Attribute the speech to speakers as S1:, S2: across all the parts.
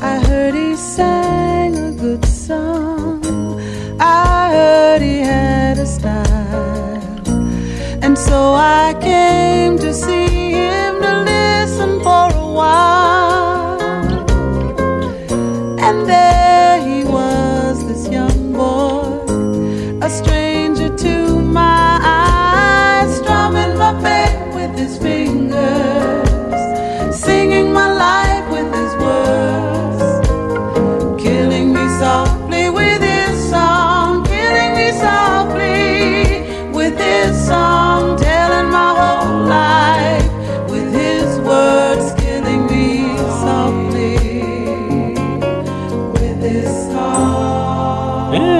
S1: I heard he sang a good song. I heard he had a style. And so I came to see him to listen for a while. And there he was, this young boy, a stranger to my eyes, strumming my faith with his fingers,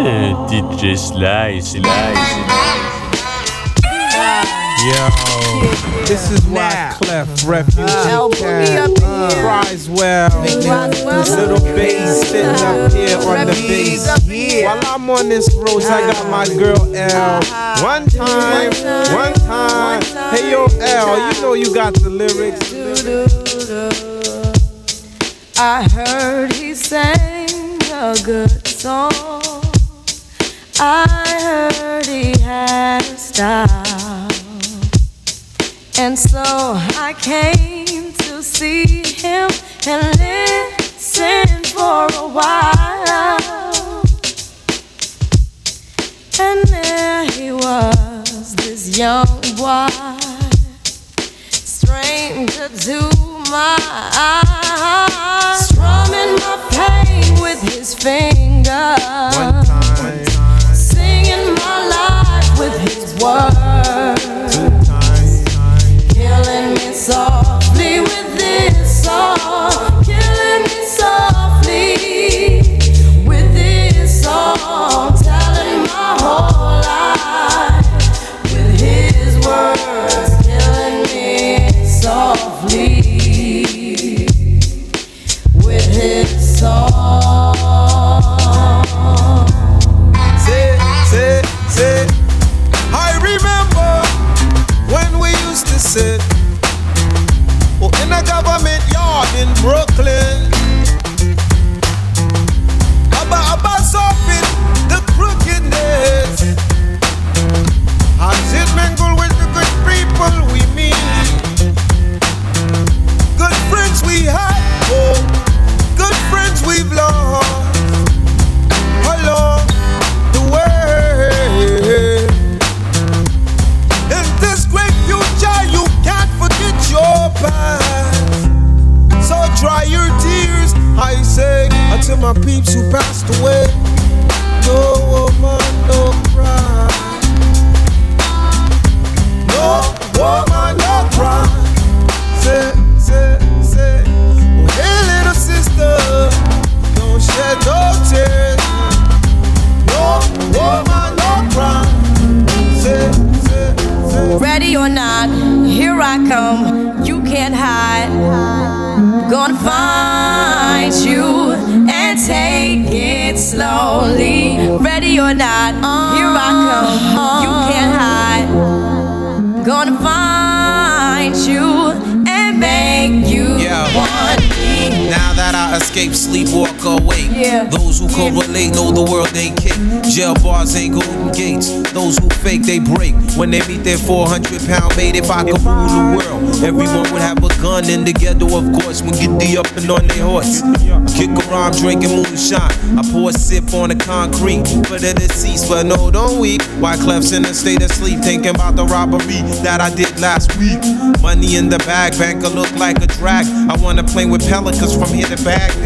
S1: song.
S2: DJ Sly, Sly, Sly.
S3: Yo, this is why Clef Refugee
S4: L Boogie up
S3: cries well. Little bass sitting up here on the bass. While I'm on this road, I got my girl L. One time, one time. Hey yo, L, you know you got the lyrics.
S4: I heard he sang a good song. I heard he had a style. And so I came to see him and listen for a while. And there he was, this young boy, stranger to my eyes, strumming my pain with his fingers, words, killing me softly
S3: yard in Brooklyn. Escape, sleep, walk awake.
S4: Yeah.
S3: Those who correlate know the world ain't kick. Jail bars ain't golden gates. Those who fake, they break. When they meet their 400 pound mate, if I could rule the world, everyone would have a gun in the ghetto, of course. When get the up and on their horse. Kick around drinking moonshine. I pour a sip on the concrete for the deceased, but no, don't weep. Wyclef's in a state of sleep, thinking about the robbery that I did last week. Money in the bag, banker look like a drag. I wanna play with pelicans from here to Baghdad.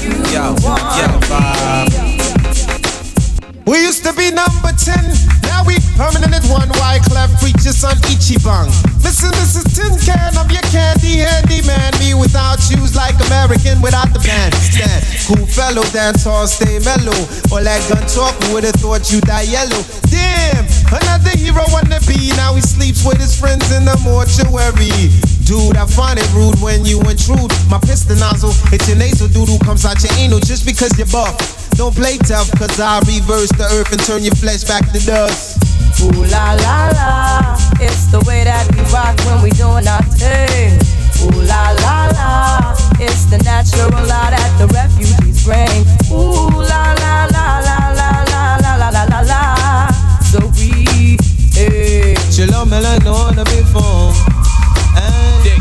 S4: you
S3: We used to be number 10, now we permanent at one. Wyclef preaches on Ichiban. Listen, this is Tin Can, I'm your candy handy man. Me without shoes like American without the bandstand. Cool fellow, dance all stay mellow. All that gun talk, who would've thought you die yellow? Damn, another hero wanna be. Now he sleeps with his friends in the mortuary. Dude, I find it rude when you intrude. My piston nozzle, it's your nasal doodle comes out your anal just because you're buff. Don't play tough, cause I reverse the earth and turn your flesh back to dust.
S4: Ooh la la la, it's the way that we rock when we doing our thing. Ooh la la la, it's the natural law that the refugees bring. Ooh la la la la la la la la la la la. So we, hey.
S3: Chillon melon on a big phone.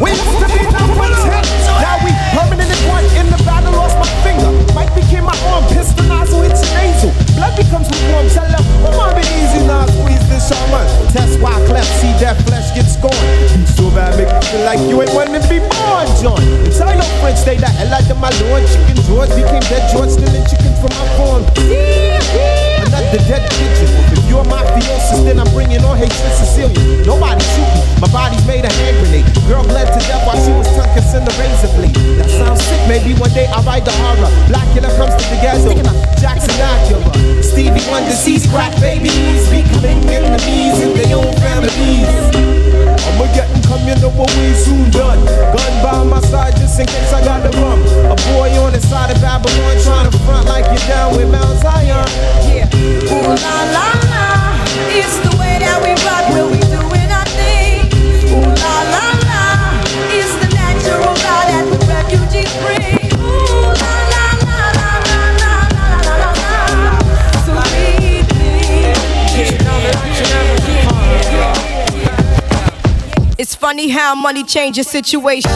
S5: We used to be number 10. Now we permanent one. In the battle, lost my finger. Mike became my arm. Hits your nasal. Blood becomes warm. Tell them, on, be easy now. Squeeze this shaman. Test why cleft. See that flesh gets scorned. So bad, make me feel like you ain't wanting to be born, John. Tell your friends, stay the hell out of my lawn. Chicken George became dead. Another dead pigeon. If you're my mafiosis, then I'm bringing on hatred. Nobody shoot me. My body's made a Maybe one day I'll write the horror. Blacula comes to the ghetto. Jackson Acura. Stevie Wonder sees crack babies. Becoming enemies in their own families. I'ma get you know what we soon done. Gun by my side just in case I got the rum. A boy on the side of Babylon trying to front like you're
S4: how money changes situation.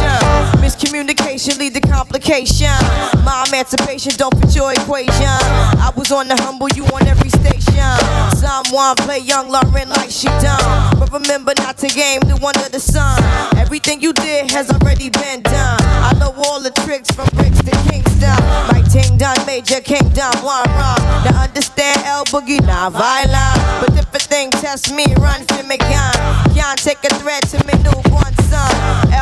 S4: Miscommunication lead to complication. My emancipation don't fit your equation. I was on the humble, you on every station. Someone play young Lauryn like she done. But remember not to game the one of the sun. Everything you did has already been done. I know all the tricks from bricks to Kingston. My ting done, Major Kingdom, one run. Now understand L Boogie, not violent. But if a thing test me, run for me, gun. Can't take a threat to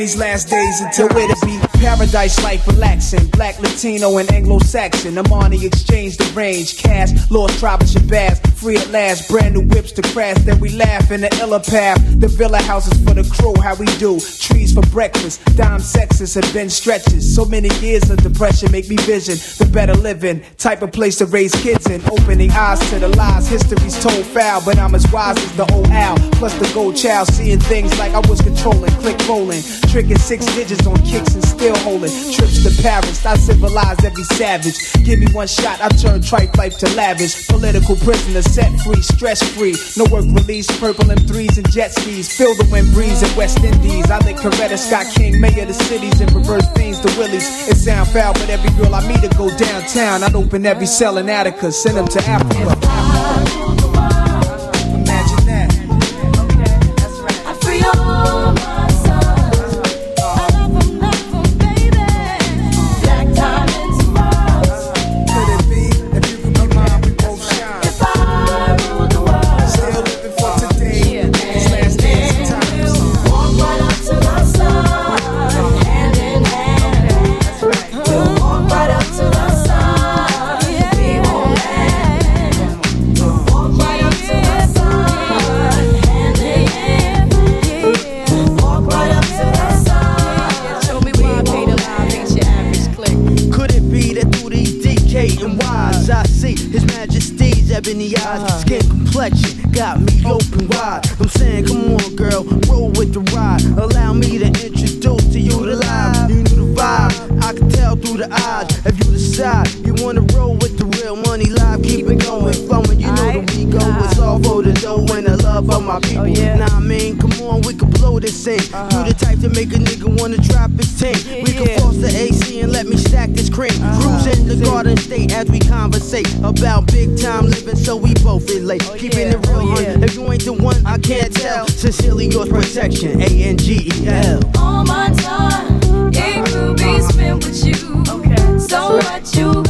S5: These last days until to be paradise life relaxing. Black, Latino, and Anglo-Saxon. I'm on the exchange, the range, cash, lost tribe of Shabazz, free at last. Brand new whips to crash, then we laugh in the illa path. The villa houses for the crew, how we do. Trees for breakfast, dime sexes have been stretches. So many years of depression make me vision the better living. Type of place to raise kids in. Opening eyes to the lies, history's told foul, but I'm as wise as the old owl. Plus the gold child, seeing things like I was controlling, click rolling, tricking six digits on kicks and still holding. Trips to Paris, I civilized every savage. Give me one shot, I turn tripe life to lavish. Political prisoner, set free, stress free. No work release, purple M3s and jet skis. Feel the wind breeze in West Indies. I lick Coretta Scott King, mayor of the cities, and reverse things to Willies. It sound foul, but every girl I meet to go downtown. I'd open every cell in Attica, send them to Africa.
S6: Ebony eyes, uh-huh. skin complexion got me open wide. I'm saying, come on, girl, roll with the ride. Allow me to introduce to you the live. You know the vibe, I can tell through the eyes. If you decide you wanna roll with the real money live, keep it going, flowing. Love of my oh, yeah. Nah, I mean, come on, we can blow this thing. You the type to make a nigga wanna drop his tank. We can force the AC and let me stack this cream. Uh-huh. Cruise in the garden state as we conversate about big time living, so we both relate. Oh, Keeping it real, oh, yeah. If you ain't the one, I can't tell. Sincerely yours, protection. A N G E L.
S4: All my time, it could be spent with you. Okay. So what you gonna do?